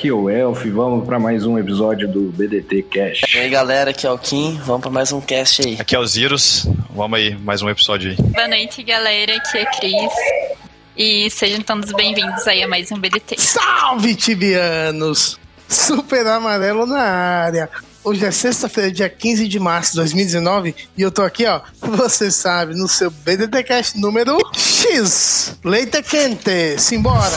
Aqui é o Elf, vamos para mais um episódio do BDT Cash. E aí galera, aqui é o Kim, vamos pra mais um cast aí. Aqui é o Zirus, vamos aí, mais um episódio aí. Boa noite, galera. Aqui é Cris. E sejam todos bem-vindos aí a mais um BDT. Salve, tibianos! Super amarelo na área. Hoje é sexta-feira, dia 15 de março de 2019, e eu tô aqui, ó, você sabe, no seu BDTcast número X. Leite quente, simbora!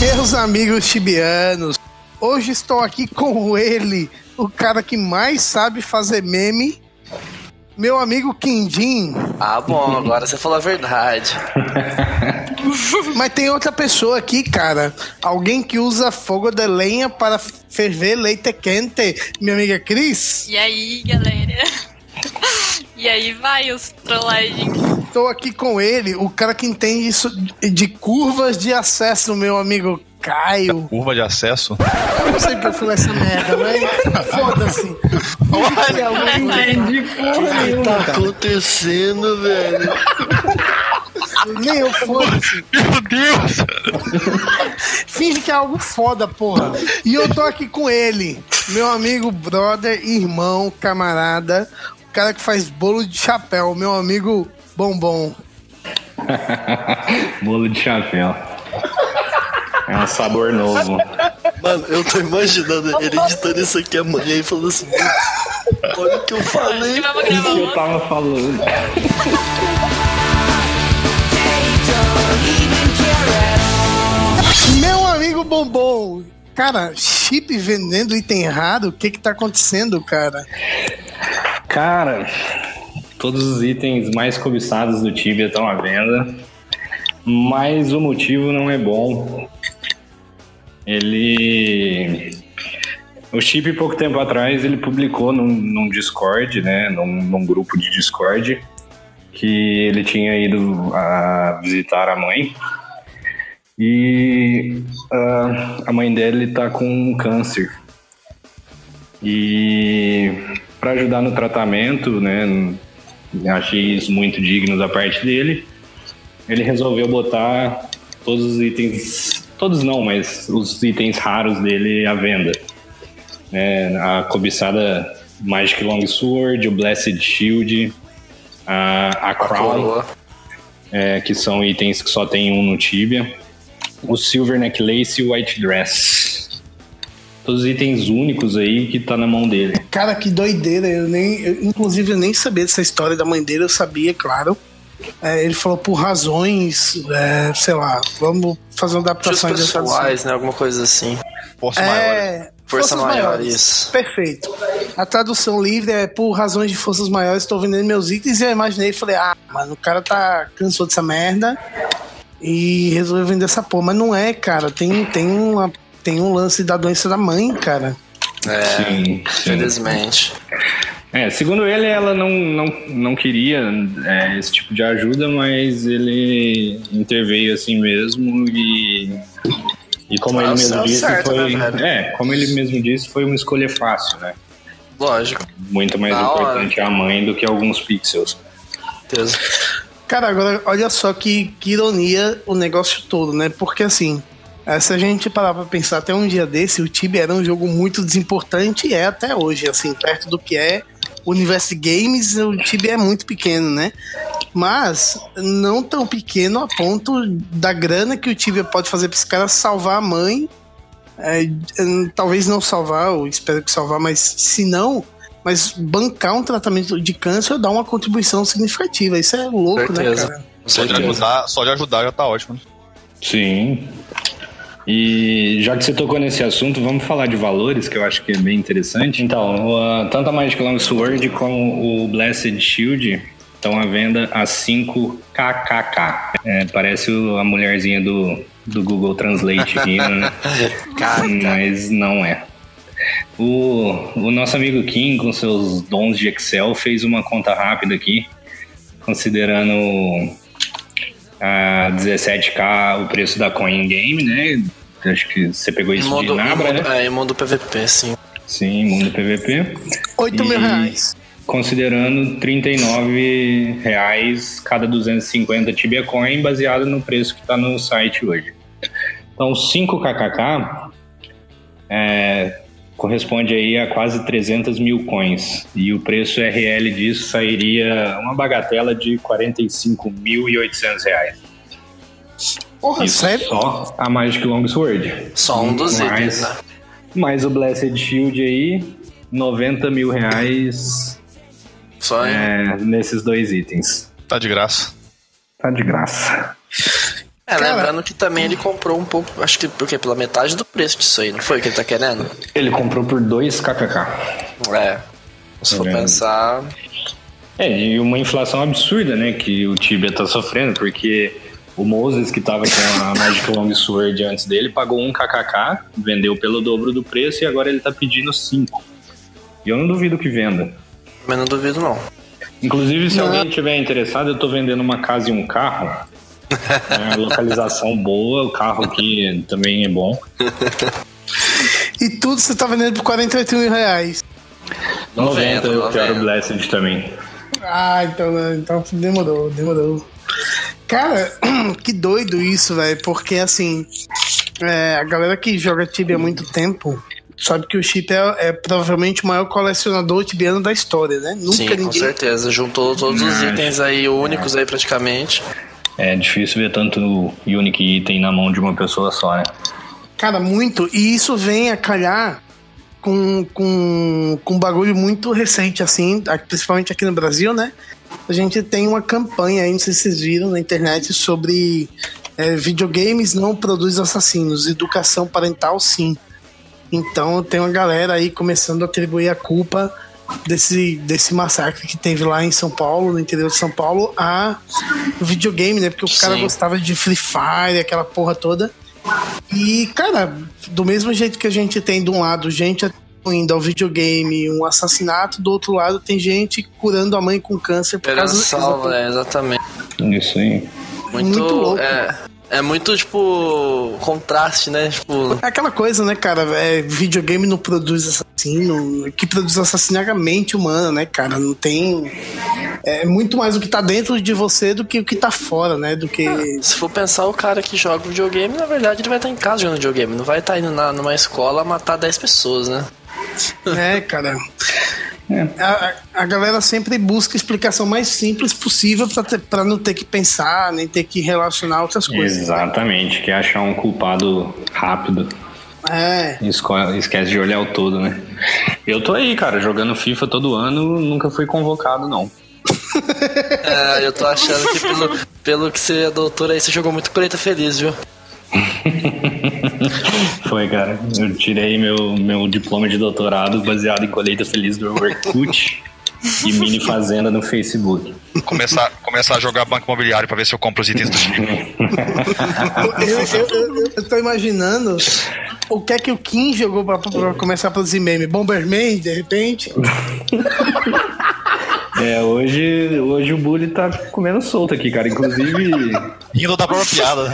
Meus amigos tibianos, hoje estou aqui com ele, o cara que mais sabe fazer meme, meu amigo Quindim. Ah, bom, agora você falou a verdade. Mas tem outra pessoa aqui, cara. Alguém que usa fogo de lenha para ferver leite quente. Minha amiga Cris. E aí, galera? E aí vai os trollagens. Tô aqui com ele, o cara que entende isso de curvas de acesso, meu amigo Caio. Curva de acesso. Eu não sei porque eu fui nessa merda, mas foda-se. Finge que é alguém- tá acontecendo, velho? Nem eu foda-se. Meu Deus! Finge que é algo foda, porra. E eu tô aqui com ele, meu amigo, brother, irmão, camarada, o cara que faz bolo de chapéu, meu amigo Bombom. Bolo de chapéu. É um sabor novo. Mano, eu tô imaginando ele editando isso aqui amanhã e falando assim: Olha o que eu falei. Vamos gravar Eu tava falando. Meu amigo Bombom. Cara, chip vendendo item raro, o que que tá acontecendo, cara? Cara, todos os itens mais cobiçados do Tibia estão à venda, mas o motivo não é bom. Ele. O Chip, pouco tempo atrás, ele publicou num, num Discord, né? Num, num grupo de Discord, que ele tinha ido a visitar a mãe. E ah, a mãe dele tá com câncer. E para ajudar no tratamento, né, achei isso muito digno da parte dele. Ele resolveu botar todos os itens, todos não, mas os itens raros dele à venda. Né, a cobiçada Magic Longsword, o Blessed Shield, a, a Crown, é, que são itens que só tem um no Tibia, o Silver Necklace e o White Dress. Todos os itens únicos aí que tá na mão dele. Cara, que doideira. Eu nem, eu, inclusive, eu nem sabia dessa história da mãe dele, eu sabia, claro. É, ele falou por razões, é, sei lá, vamos fazer uma adaptação dessa pessoais, né? Alguma coisa assim. Força maior. É, Força forças maior, maiores. isso. Perfeito. A tradução livre é por razões de forças maiores, estou vendendo meus itens e eu imaginei e falei, ah, mano, o cara tá cansou dessa merda e resolveu vender essa porra. Mas não é, cara. Tem, tem, uma, tem um lance da doença da mãe, cara. É, Sim, sim. infelizmente. É, segundo ele, ela não, não, não queria é, esse tipo de ajuda, mas ele interveio assim mesmo e. E como ele mesmo disse, certo, foi. né, é, como ele mesmo disse, foi uma escolha fácil, né? Lógico, Muito mais Da hora. importante a mãe do que alguns pixels. certeza. Cara, agora olha só que, que ironia o negócio todo, né? Porque assim, eh, se a gente parar pra pensar até um dia desse, o Tibia era um jogo muito desimportante e é até hoje, assim, perto do que é o universo de games, o Tibia é muito pequeno, né? Mas não tão pequeno a ponto da grana que o Tibia pode fazer pra esse cara salvar a mãe. É, hum, talvez não salvar, eu espero que salvar, mas se não, mas bancar um tratamento de câncer dá uma contribuição significativa. Isso é louco, Certeza. né, cara? Só de, ajudar, só de ajudar já tá ótimo. né? Sim. E já que você tocou nesse assunto, vamos falar de valores, que eu acho que é bem interessante. Então, uh, tanto a Magic Longsword como o Blessed Shield estão à venda a 5 KKK. É, parece a mulherzinha do, do Google Translate aqui, né? Mas não é. O, o nosso amigo Kim, com seus dons de Excel, fez uma conta rápida aqui, considerando a 17k o preço da Coin Game, né? Acho que você pegou isso mundo, de Nabra, mundo, né? É, em mundo PVP, sim. Sim, mundo PVP. 8 mil E reais. Considerando 39 reais cada 250 Tibia Coin, baseado no preço que está no site hoje. Então, 5 kkk é, corresponde aí a quase 300 mil coins. E o preço RL disso sairia uma bagatela de 45.800 reais. Porra, Isso sério? só a Magic Longsword. Só um dos mais, itens, né? mais o Blessed Shield aí, 90 mil reais Só é, nesses dois itens. Tá de graça. Tá de graça. É, Cara- lembrando que também ele comprou um pouco, acho que porque pela metade do preço disso aí, não foi o que ele tá querendo? Ele comprou por 2 kkk. É. Se for Tá vendo? pensar. É, e uma inflação absurda, né, que o Tibia tá sofrendo, porque o Moses, que tava com a Magic Longsword antes dele, pagou 1 kkk, vendeu pelo dobro do preço e agora ele tá pedindo 5. E eu não duvido que venda. Mas não duvido não. Inclusive, se Não. alguém tiver interessado, eu tô vendendo uma casa e um carro. É, localização boa, o carro aqui também é bom. E tudo você tá vendendo por 48 mil reais. 90, eu 90. quero Blessed também. Ah, então, né, então demorou, demorou. Cara, que doido isso, velho. Porque assim, é, a galera que joga Tibia há muito tempo sabe que o Chip é, é provavelmente o maior colecionador tibiano da história, né? Nunca Sim, com ninguém. certeza. Juntou todos os itens aí únicos aí praticamente. É difícil ver tanto Unique Item na mão de uma pessoa só, né? Cara, muito. E isso vem a calhar com, com, com um bagulho muito recente, assim, principalmente aqui no Brasil, né? A gente tem uma campanha aí, não sei se vocês viram na internet, sobre é, videogames não produz assassinos, educação parental sim. Então tem uma galera aí começando a atribuir a culpa desse, desse massacre que teve lá em São Paulo, no interior de São Paulo, a videogame, né? Porque o cara Sim. gostava de Free Fire, aquela porra toda. E, cara, do mesmo jeito que a gente tem de um lado gente indo ao videogame, um assassinato, do outro lado tem gente curando a mãe com câncer por Esperando causa salva, é, exatamente. Isso aí. Muito, Muito louco. É, é muito, tipo, contraste, né? Tipo, É aquela coisa, né, cara? É, videogame não produz assassino. O que produz assassino é a mente humana, né, cara? Não tem. É muito mais o que tá dentro de você do que o que tá fora, né? Do que. se for pensar, o cara que joga videogame, na verdade, ele vai estar em casa jogando videogame. Não vai estar indo na, numa escola matar 10 pessoas, né? É, cara. A, a galera sempre busca a explicação mais simples possível pra não ter que pensar, nem ter que relacionar outras coisas. Exatamente, quer achar um culpado rápido. É. Esquece de olhar o todo, né? Eu tô aí, cara, jogando FIFA todo ano, nunca fui convocado, não. É, eu tô achando que pelo, pelo que você é doutor aí, você jogou muito colheita feliz, viu? Foi, cara. Eu tirei meu, meu diploma de doutorado baseado em colheita feliz do Orkut e mini fazenda no Facebook. Começar, começar a jogar banco imobiliário pra ver se eu compro os itens do time. Eu, eu, eu, eu tô imaginando o que é que o Kim jogou pra, pra começar a produzir meme. Bomberman, de repente. É, hoje, hoje o Bully tá comendo solto aqui, cara. Inclusive, Rindo da própria piada. né?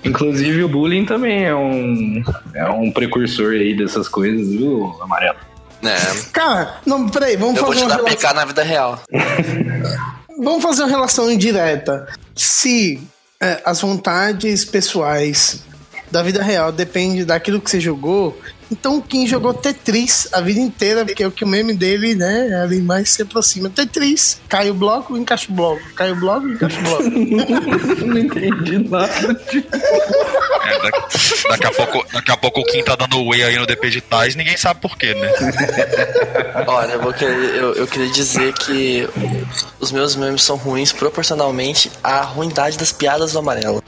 inclusive o bullying também é um, é um precursor aí dessas coisas, viu, Amarelo? É, Cara, não, peraí, vamos eu vou fazer te uma dar relação. PK na vida real. Vamos fazer uma relação indireta. Se é, as vontades pessoais da vida real dependem daquilo que você jogou, então quem jogou Tetris a vida inteira, porque é o que o meme dele, né, ali mais se aproxima. Tetris, cai o bloco, encaixa o bloco, cai o bloco, encaixa o bloco. Não entendi nada. É, daqui, daqui a pouco, daqui a pouco o Kim tá dando whey aí no DP de Tais, ninguém sabe por quê, né? Olha, eu, vou querer, eu, eu queria dizer que os meus memes são ruins proporcionalmente à ruindade das piadas do amarelo.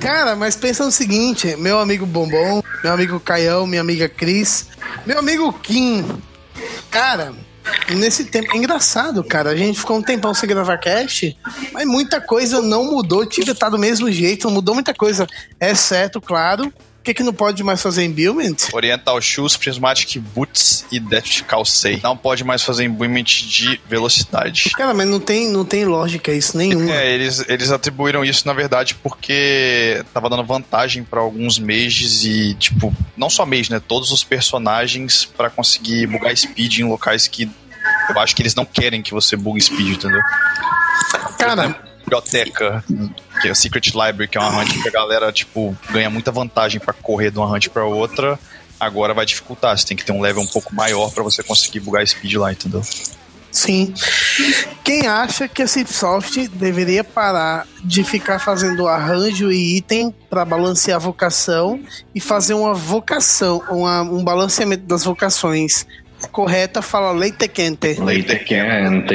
Cara, mas pensa no seguinte: meu amigo Bombom, meu amigo Caião, minha amiga Cris, meu amigo Kim. Cara, nesse tempo. É engraçado, cara. A gente ficou um tempão sem gravar cast, mas muita coisa não mudou. O time tá do mesmo jeito, não mudou muita coisa. Exceto, claro, o que, que não pode mais fazer em Buildment? Oriental Shoes, Prismatic Boots e Death Calcei. Não pode mais fazer Buildment de velocidade. Cara, mas não tem, não tem lógica isso nenhuma. É, eles, eles atribuíram isso, na verdade, porque tava dando vantagem para alguns mages e, tipo, não só mage, né? Todos os personagens para conseguir bugar speed em locais que eu acho que eles não querem que você bugue speed, entendeu? Cara, biblioteca, que é o Secret Library, que é uma hunt que a galera, tipo, ganha muita vantagem para correr de uma hunt para outra, agora vai dificultar. Você tem que ter um level um pouco maior para você conseguir bugar speed lá, entendeu? Sim. Quem acha que a Cipsoft deveria parar de ficar fazendo arranjo e item para balancear a vocação e fazer uma vocação, uma, um balanceamento das vocações correta fala leite quente. Leite quente.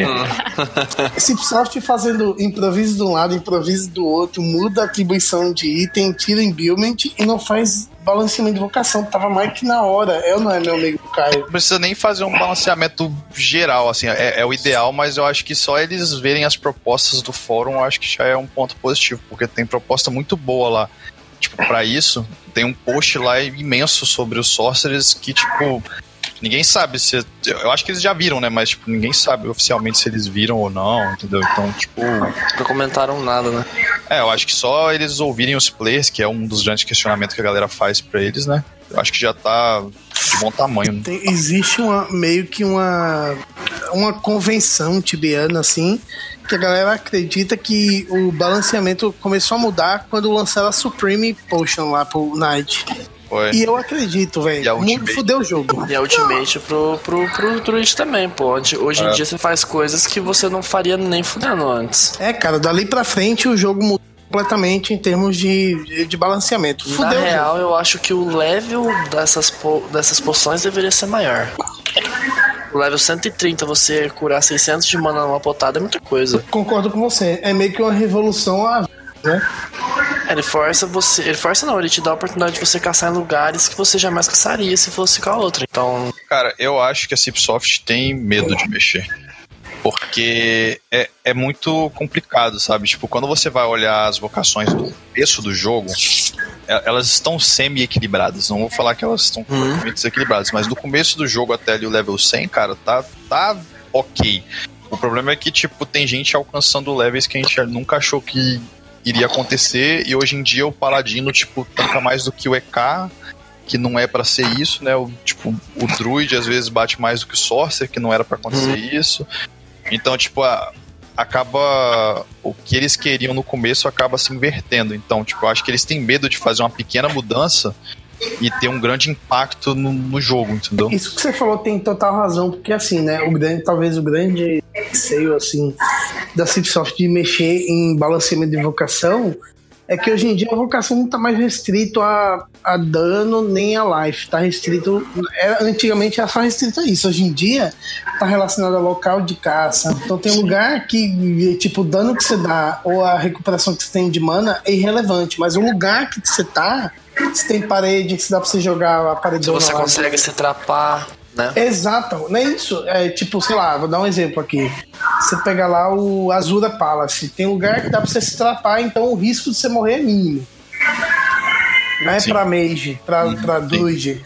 Cipsoft fazendo improviso de um lado, improviso do outro, muda a atribuição de item, tira embuildment e não faz balanceamento de vocação. Tava mais que na hora. Eu não é meu amigo Caio. Não precisa nem fazer um balanceamento geral, assim, é, é, o ideal, mas eu acho que só eles verem as propostas do fórum, eu acho que já é um ponto positivo, porque tem proposta muito boa lá. Tipo, pra isso, tem um post lá imenso sobre os sorcerers que, tipo, ninguém sabe se. Eu acho que eles já viram, né? Mas, tipo, ninguém sabe oficialmente se eles viram ou não, entendeu? Então, tipo. Não comentaram nada, né? É, eu acho que só eles ouvirem os players, que é um dos grandes questionamentos que a galera faz pra eles, né? Eu acho que já tá de bom tamanho. Né? Tem, existe uma, meio que uma, uma convenção tibiana, assim, que a galera acredita que o balanceamento começou a mudar quando lançaram a Supreme Potion lá pro Knight. Foi. E eu acredito, velho. Muito fudeu o jogo. E a Ultimate pro, pro, pro Druid também, pô. Hoje, hoje é. em dia você faz coisas que você não faria nem fudendo antes. É, cara, dali pra frente o jogo mudou completamente em termos de, de balanceamento. Fudeu Na real, eu acho que o level dessas, po dessas poções deveria ser maior. O level 130, você curar 600 de mana numa potada é muita coisa. Concordo com você. É meio que uma revolução a né? Ele força você. Ele força não, ele te dá a oportunidade de você caçar em lugares que você jamais caçaria se fosse com a outra. Então. Cara, eu acho que a Cipsoft tem medo de mexer. Porque é, é muito complicado, sabe? Tipo, quando você vai olhar as vocações do começo do jogo, é, elas estão semi-equilibradas. Não vou falar que elas estão uhum. completamente desequilibradas, mas do começo do jogo até ali o level 100, cara, tá, tá ok. O problema é que, tipo, tem gente alcançando levels que a gente nunca achou que iria acontecer e hoje em dia o Paladino, tipo, tanca mais do que o EK, que não é para ser isso, né? O, tipo, o Druid às vezes bate mais do que o Sorcerer, que não era para acontecer uhum. isso. Então, tipo, a, acaba o que eles queriam no começo acaba se invertendo. Então, tipo, eu acho que eles têm medo de fazer uma pequena mudança e ter um grande impacto no, no, jogo, entendeu? Isso que você falou tem total razão, porque assim, né, o grande, talvez o grande receio, assim, da Cipsoft de mexer em balanceamento de vocação é que hoje em dia a vocação não está mais restrito a, a dano nem a life, está restrito. Era, antigamente era só restrito a isso. Hoje em dia está relacionado a local de caça. Então tem lugar que, tipo, o dano que você dá ou a recuperação que você tem de mana é irrelevante, mas o lugar que você tá se tem parede, se dá pra você jogar a parede. Se você consegue se trapar, né? Exato, não é isso. É tipo, sei lá, vou dar um exemplo aqui. Você pega lá o Azura Palace, tem lugar que dá pra você se trapar, então o risco de você morrer é mínimo. Não é Sim. pra mage, pra, Sim. pra druid.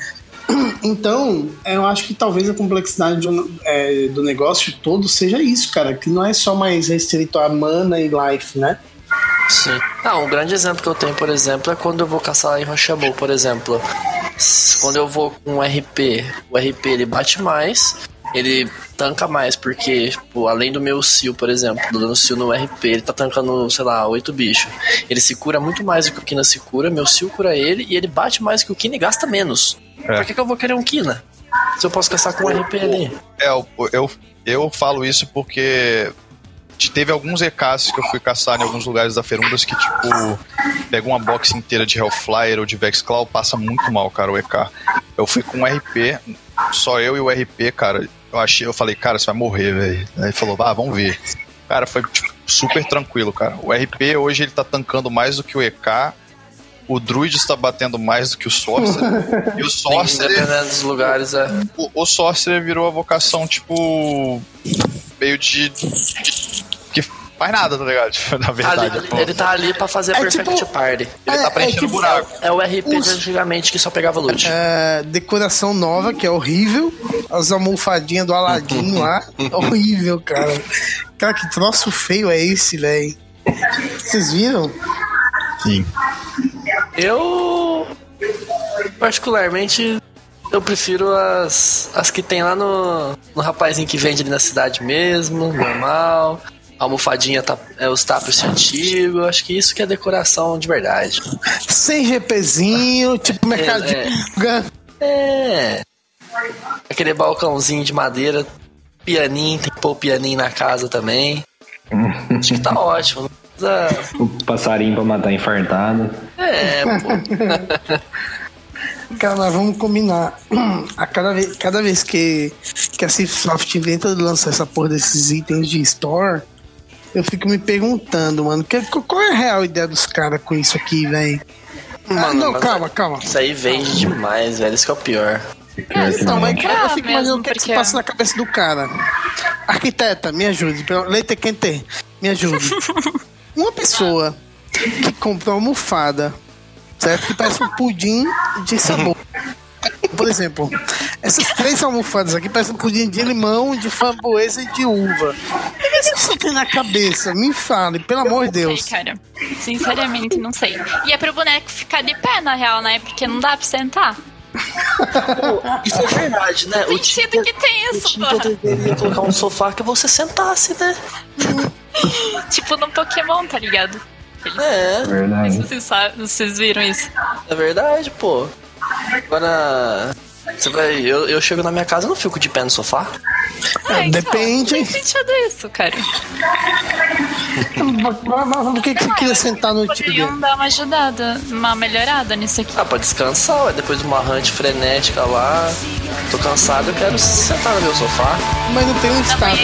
Então, eu acho que talvez a complexidade do, é, do negócio todo seja isso, cara, que não é só mais restrito a mana e life, né? Sim. Ah, um grande exemplo que eu tenho, por exemplo, é quando eu vou caçar em Rochambeau, por exemplo. Quando eu vou com um RP, o RP ele bate mais, ele tanca mais, porque, tipo, além do meu Seal, por exemplo, do dano Seal no RP, ele tá tancando, sei lá, oito bichos. Ele se cura muito mais do que o Kina se cura, meu Seal cura ele, e ele bate mais que o Kina e gasta menos. É. Por que, que eu vou querer um Kina? Se eu posso caçar com um RP ali. É, eu, eu, eu falo isso porque teve alguns EKs que eu fui caçar em alguns lugares da Ferumbras que, tipo, pega uma box inteira de Hellflyer ou de Vexclaw, passa muito mal, cara, o EK. Eu fui com um RP, só eu e o RP, cara. Eu achei, eu falei, cara, você vai morrer, velho. Aí falou, ah, vamos ver. Cara, foi tipo, super tranquilo, cara. O RP hoje ele tá tancando mais do que o EK. O Druid está batendo mais do que o Sorcerer. e o Sorcerer. Dependendo dos lugares, é. O, o Sorcerer virou a vocação, tipo. meio de. que faz nada, tá ligado? Na verdade. Ali- ele tá ali pra fazer a É Perfect tipo- Party. Ele é- tá é preenchendo tipo- buraco. É o RP de Os- antigamente que só pegava loot. É, decoração nova, que é horrível. As almofadinhas do Aladdin lá. horrível, cara. Cara, que troço feio é esse, velho? Vocês viram? Sim. Eu, particularmente, eu prefiro as, as que tem lá no, no rapazinho que vende ali na cidade mesmo, normal. A almofadinha, tá, é, os tapos antigos. Acho que isso que é decoração de verdade. Sem GPzinho, tipo mercadinho. É. Aquele balcãozinho de madeira, pianinho, tem que pôr o pianinho na casa também. Acho que tá ótimo. O passarinho pra matar infartado. É, pô. Cara, nós vamos combinar. A cada vez, cada vez que, que a Cipsoft inventa de lançar essa porra desses itens de store, eu fico me perguntando, mano, que, qual é a real ideia dos caras com isso aqui, velho? Ah, Mano, não, calma, calma. Isso aí vende demais, velho. Isso que é o pior. Então, mas cara, eu fico mesmo, imaginando o que, é que se passa na cabeça do cara. Arquiteta, me ajude. Leite quente, me ajude. Uma pessoa que comprou uma almofada, certo? Que parece um pudim de sabor. Por exemplo, essas três almofadas aqui parecem um pudim de limão, de framboesa e de uva. O que você tem na cabeça? Me fale, pelo amor de Não Deus. sei, cara. Sinceramente, não sei. E é pro boneco ficar de pé, na real, né? Porque não dá pra sentar. Isso é verdade, né? O Sentido Tinder, que tem o isso, Tinder pô. deveria colocar um sofá que você sentasse, né? Tipo no Pokémon, tá ligado? Eles- É, Não sei Verdade. se vocês, sabem, vocês viram isso. é verdade, pô. Agora. Você vai. Eu, eu chego na minha casa e não fico de pé no sofá. É, então, depende. Tem sentido isso, cara. Por que, que você queria sentar no Tinder? Poderiam dar uma ajudada, uma melhorada nisso aqui. Ah, pra descansar, ué. Depois de uma hunt frenética lá. Tô cansado, eu quero sentar no meu sofá. Mas não tem um Dá status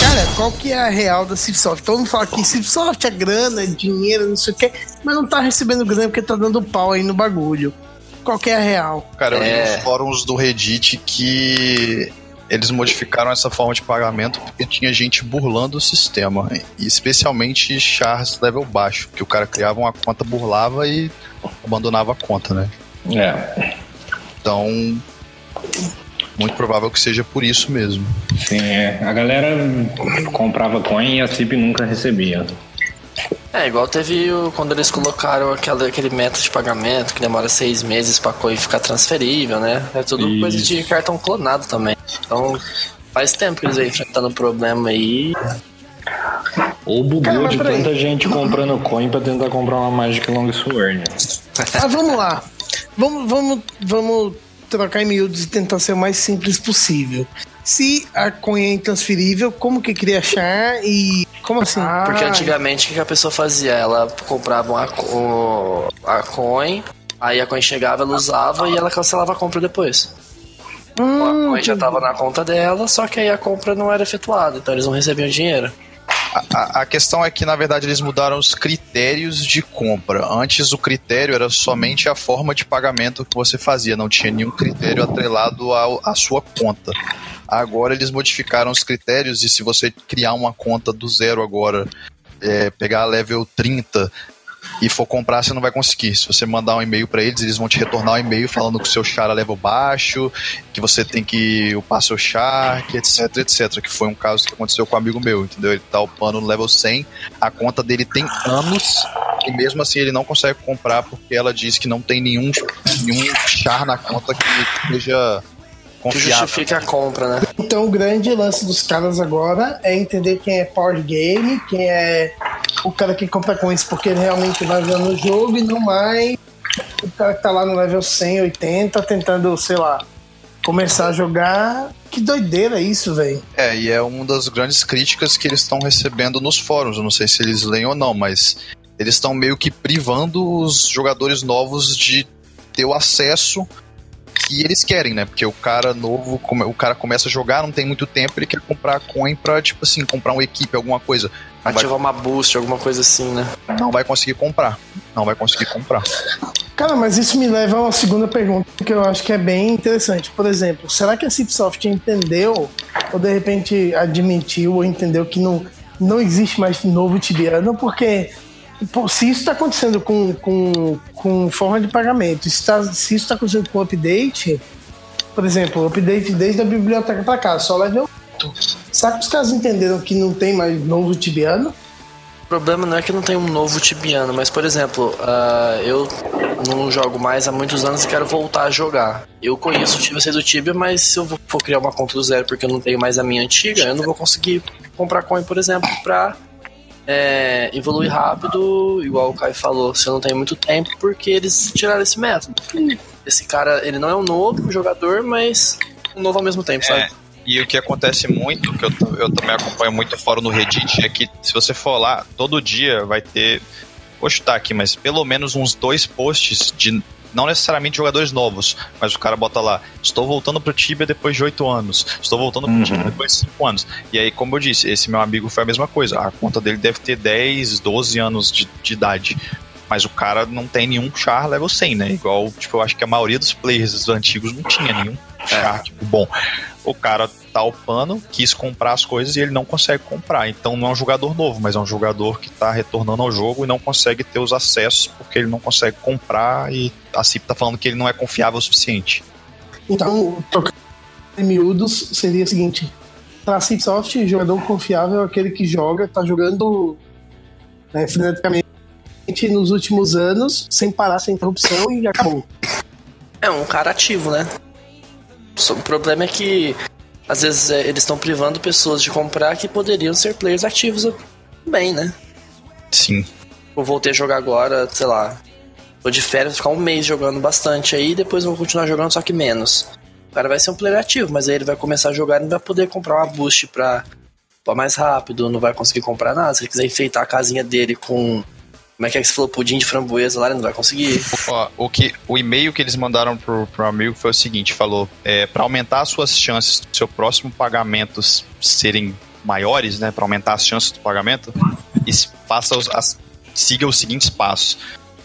Cara, qual que é a real da Cipsoft? Todo mundo fala que Cipsoft é grana, é dinheiro, não sei o quê, mas não tá recebendo grana porque tá dando pau aí no bagulho. Qual que é a real? Cara, eu li É. nos fóruns do Reddit que eles modificaram essa forma de pagamento porque tinha gente burlando o sistema. E especialmente chars level baixo, que o cara criava uma conta, burlava e abandonava a conta, né? É, Então, muito provável que seja por isso mesmo. sim, é. A galera comprava coin e a CIP nunca recebia. É, igual teve o, quando eles colocaram aquela, aquele método de pagamento que demora seis meses pra coisa ficar transferível, né? É tudo Isso. coisa de cartão clonado também. Então, faz tempo que eles vêm enfrentando um problema aí. Ou bugou de tanta gente comprando coin pra tentar comprar uma Magic Long Sword. Ah, vamos lá. Vamos, vamos, vamos trocar em miúdos e tentar ser o mais simples possível. Se a coin é intransferível, como que queria achar e. Como assim? Porque Ah, antigamente o que a pessoa fazia? Ela comprava uma, o- a coin, aí a coin chegava, ela usava e ela cancelava a compra depois. a hum, coin já tava na conta dela, só que aí a compra não era efetuada, então eles não recebiam dinheiro. A, a- questão é que, na verdade, eles mudaram os critérios de compra. Antes, o critério era somente a forma de pagamento que você fazia, não tinha nenhum critério atrelado à sua conta. Agora, eles modificaram os critérios e se você criar uma conta do zero agora, é, pegar a level 30 e for comprar, você não vai conseguir. Se você mandar um e-mail para eles, eles vão te retornar um e-mail falando que o seu char é level baixo, que você tem que upar seu char, que etc, etc. Que foi um caso que aconteceu com um amigo meu, entendeu? Ele tá upando no level 100, a conta dele tem anos e mesmo assim ele não consegue comprar porque ela diz que não tem nenhum, nenhum char na conta que seja Que confiável. justifica a compra, né? Então o grande lance dos caras agora é entender quem é power game, quem é o cara que compra coins porque ele realmente vai ver no jogo e não mais o cara que tá lá no level 100, 80, tentando, sei lá, começar a jogar. Que doideira isso, velho. É, e é uma das grandes críticas que eles estão recebendo nos fóruns. Eu não sei se eles leem ou não, mas eles estão meio que privando os jogadores novos de ter o acesso que eles querem, né? Porque o cara novo, o cara começa a jogar, não tem muito tempo, ele quer comprar coin pra, tipo assim, comprar uma equipe, alguma coisa. Não Ativar uma boost, alguma coisa assim, né? Não vai conseguir comprar. Não vai conseguir comprar. Cara, mas isso me leva a uma segunda pergunta que eu acho que é bem interessante. Por exemplo, será que a Cipsoft entendeu, ou de repente admitiu ou entendeu que não, não existe mais novo Tibiano? Porque se isso está acontecendo com, com, com forma de pagamento, se, tá, se isso está acontecendo com update, por exemplo, update desde a biblioteca para cá, só level 8. Será que os caras entenderam que não tem mais novo Tibiano? O problema não é que não tem um novo Tibiano, mas por exemplo, uh, eu não jogo mais há muitos anos e quero voltar a jogar. Eu conheço o Tibia do Tibia, mas se eu for criar uma conta do zero porque eu não tenho mais a minha antiga, eu não vou conseguir comprar coin, por exemplo, pra é, evoluir rápido, igual o Kai falou, se eu não tenho muito tempo, porque eles tiraram esse método. Esse cara, ele não é um novo jogador, mas um novo ao mesmo tempo, sabe? É, e o que acontece muito, que eu, eu também acompanho muito fora no Reddit, é que se você for lá, todo dia vai ter. Vou chutar aqui, mas pelo menos uns dois posts de não necessariamente jogadores novos, mas o cara bota lá, estou voltando pro Tibia depois de 8 anos, estou voltando pro uhum. Tibia depois de 5 anos. E aí, como eu disse, esse meu amigo foi a mesma coisa. A conta dele deve ter 10, 12 anos de, de idade. Mas o cara não tem nenhum char level 100, né? Igual, tipo, eu acho que a maioria dos players antigos não tinha nenhum char, é. tipo, bom. O cara tá upando, quis comprar as coisas e ele não consegue comprar. Então não é um jogador novo, mas é um jogador que tá retornando ao jogo e não consegue ter os acessos porque ele não consegue comprar e a CIP tá falando que ele não é confiável o suficiente. Então, trocando em miúdos, seria o seguinte: para a Cipsoft, jogador confiável é aquele que joga, tá jogando né, freneticamente nos últimos anos, sem parar, sem interrupção e acabou. É um cara ativo, né? O problema é que às vezes é, eles estão privando pessoas de comprar que poderiam ser players ativos também, né? Sim. Eu voltei a jogar agora, sei lá. Tô de férias, ficar um mês jogando bastante aí, depois vou continuar jogando, só que menos. O cara vai ser um player ativo, mas aí ele vai começar a jogar e não vai poder comprar uma boost pra, pra mais rápido, não vai conseguir comprar nada. Se ele quiser enfeitar a casinha dele com como é que é que você falou? Pudim de framboesa lá, ele não vai conseguir. Ó, o, que, o e-mail que eles mandaram pro, pro amigo foi o seguinte: falou, é, para aumentar as suas chances do seu próximo pagamento serem maiores, né? Para aumentar as chances do pagamento, faça os, as, siga os seguintes passos.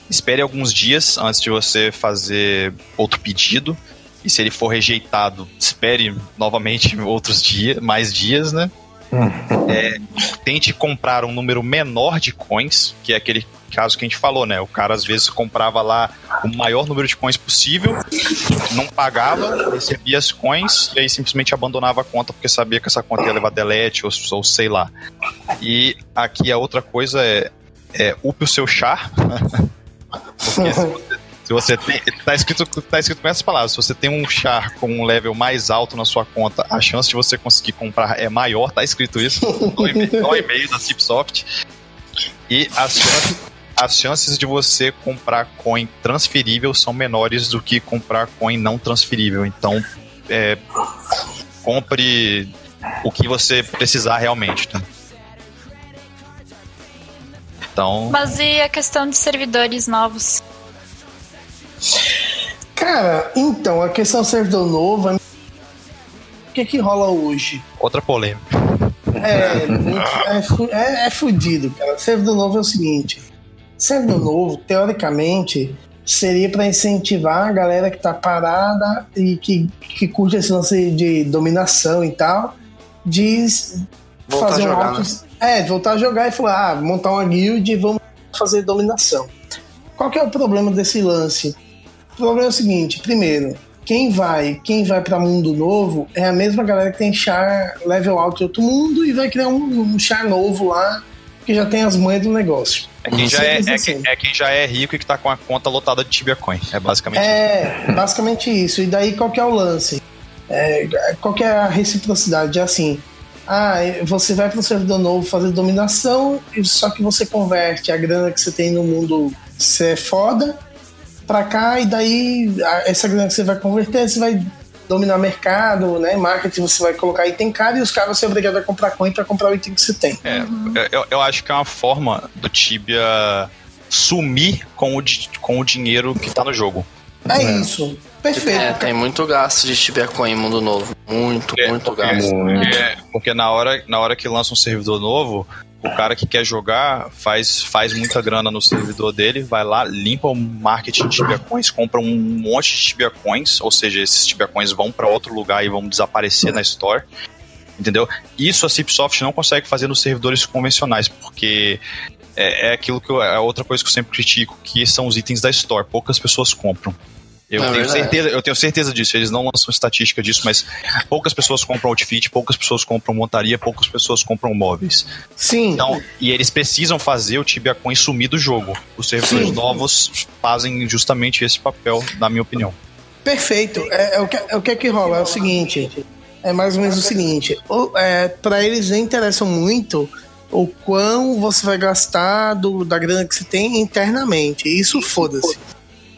Espere alguns dias antes de você fazer outro pedido. E se ele for rejeitado, espere novamente outros dias, mais dias, né? Uhum. É, tente comprar um número menor de coins, que é aquele caso que a gente falou, né? O cara às vezes comprava lá o maior número de coins possível, não pagava, recebia as coins e aí simplesmente abandonava a conta porque sabia que essa conta ia levar delete ou, ou sei lá. E aqui a outra coisa é, é upe o seu char. porque se você, se você tem. Tá escrito, tá escrito com essas palavras. Se você tem um char com um level mais alto na sua conta, a chance de você conseguir comprar é maior, tá escrito isso no e-mail da Chipsoft. E as chances, as chances de você comprar coin transferível são menores do que comprar coin não transferível. Então, é, compre o que você precisar realmente. Tá? Então... Mas e a questão de servidores novos? Cara, então, a questão do servidor novo, o que que rola hoje? Outra polêmica. É, é, é, é fudido, cara. Servidor novo é o seguinte: servidor novo, teoricamente, seria para incentivar a galera que tá parada e que, que curte esse lance de dominação e tal, de voltar fazer um auto, né? É, voltar a jogar e falar, ah, montar uma guild e vamos fazer dominação. Qual que é o problema desse lance? O problema é o seguinte, primeiro, quem vai, quem vai para mundo novo é a mesma galera que tem char level alto em outro mundo e vai criar um, um char novo lá que já tem as manhas do negócio. É quem, já é, assim. é, quem já é rico e que tá com a conta lotada de Tibia Coin. É basicamente é, isso. É, basicamente isso. E daí qual que é o lance? É, qual que é a reciprocidade? É assim, ah, você vai para um servidor novo fazer dominação, só que você converte a grana que você tem no mundo ser é foda para cá e daí essa grana que você vai converter, você vai dominar mercado, né? Marketing você vai colocar item caro e os caras vão ser obrigados a comprar coin para comprar o item que você tem. É, eu, eu acho que é uma forma do Tibia sumir com o, com o dinheiro que tá no jogo. É, isso. Perfeito. É, tem muito gasto de Tibia Coin em mundo novo. Muito, É, muito porque- gasto. É, porque na hora, na hora que lança um servidor novo, o cara que quer jogar faz, faz muita grana no servidor dele, vai lá, limpa o marketing de Tibia Coins, compra um monte de Tibia Coins, ou seja, esses Tibia Coins vão para outro lugar e vão desaparecer na Store. Entendeu? Isso a Cipsoft não consegue fazer nos servidores convencionais, porque é, é aquilo que eu, é outra coisa que eu sempre critico, que são os itens da Store, poucas pessoas compram. Eu, É tenho verdade. certeza, eu tenho certeza disso, eles não lançam estatística disso, mas poucas pessoas compram outfit, poucas pessoas compram montaria, poucas pessoas compram móveis. Sim. Então, e eles precisam fazer o Tibia Coin sumir do jogo. Os servidores Sim. novos fazem justamente esse papel, na minha opinião. Perfeito. É, é o que, é o que é que rola? É o seguinte. É mais ou menos o seguinte. É, para eles nem interessam muito o quão você vai gastar do, da grana que você tem internamente. Isso foda-se.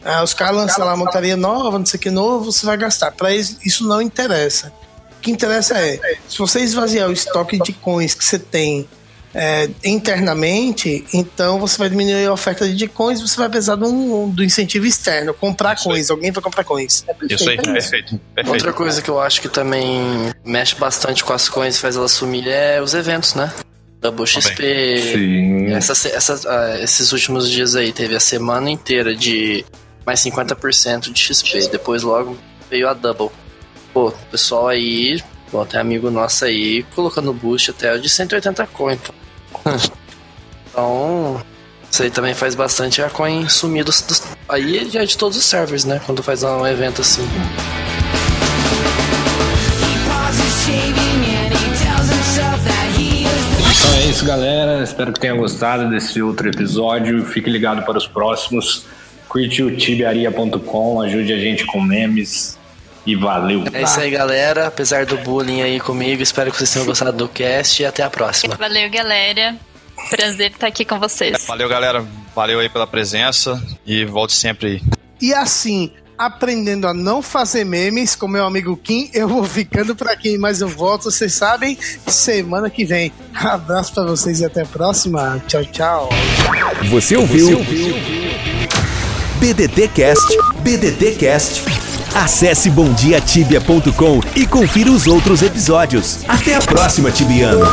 Ah, os caras lançam lá montaria nova, não sei o que novo, você vai gastar. Para eles isso não interessa. O que interessa é, se você esvaziar o estoque de coins que você tem é, internamente, então você vai diminuir a oferta de coins, você vai precisar de um, do incentivo externo, comprar Isso aí. coins, alguém vai comprar coins. É Isso aí, perfeito. perfeito. perfeito. Outra coisa que eu acho que também mexe bastante com as coins e faz elas sumirem é os eventos, né? Double XP. Sim. Essa, essa, ah, esses últimos dias aí teve a semana inteira de mais 50% de XP. Depois logo veio a Double. Pô, o pessoal aí, bom, tem amigo nosso aí colocando boost até de 180 coin. pô. Então, isso aí também faz bastante a coin sumir dos, dos- Aí já é de todos os servers, né? Quando faz um evento assim. Então é isso, galera. Espero que tenham gostado desse outro episódio. Fique ligado para os próximos. Curte o tibiaria.com, ajude a gente com memes. E valeu. É isso aí, galera. Apesar do bullying aí comigo, espero que vocês tenham gostado do cast e até a próxima. Valeu, galera. Prazer estar aqui com vocês. Valeu, galera. Valeu aí pela presença e volte sempre aí. E assim, aprendendo a não fazer memes com meu amigo Kim, eu vou ficando por aqui, mas eu volto, vocês sabem, semana que vem. Abraço pra vocês e até a próxima. Tchau, tchau. Você ouviu? BDT Cast, BDT Cast. Acesse bomdiatibia.com e confira os outros episódios. Até a próxima, Tibiano.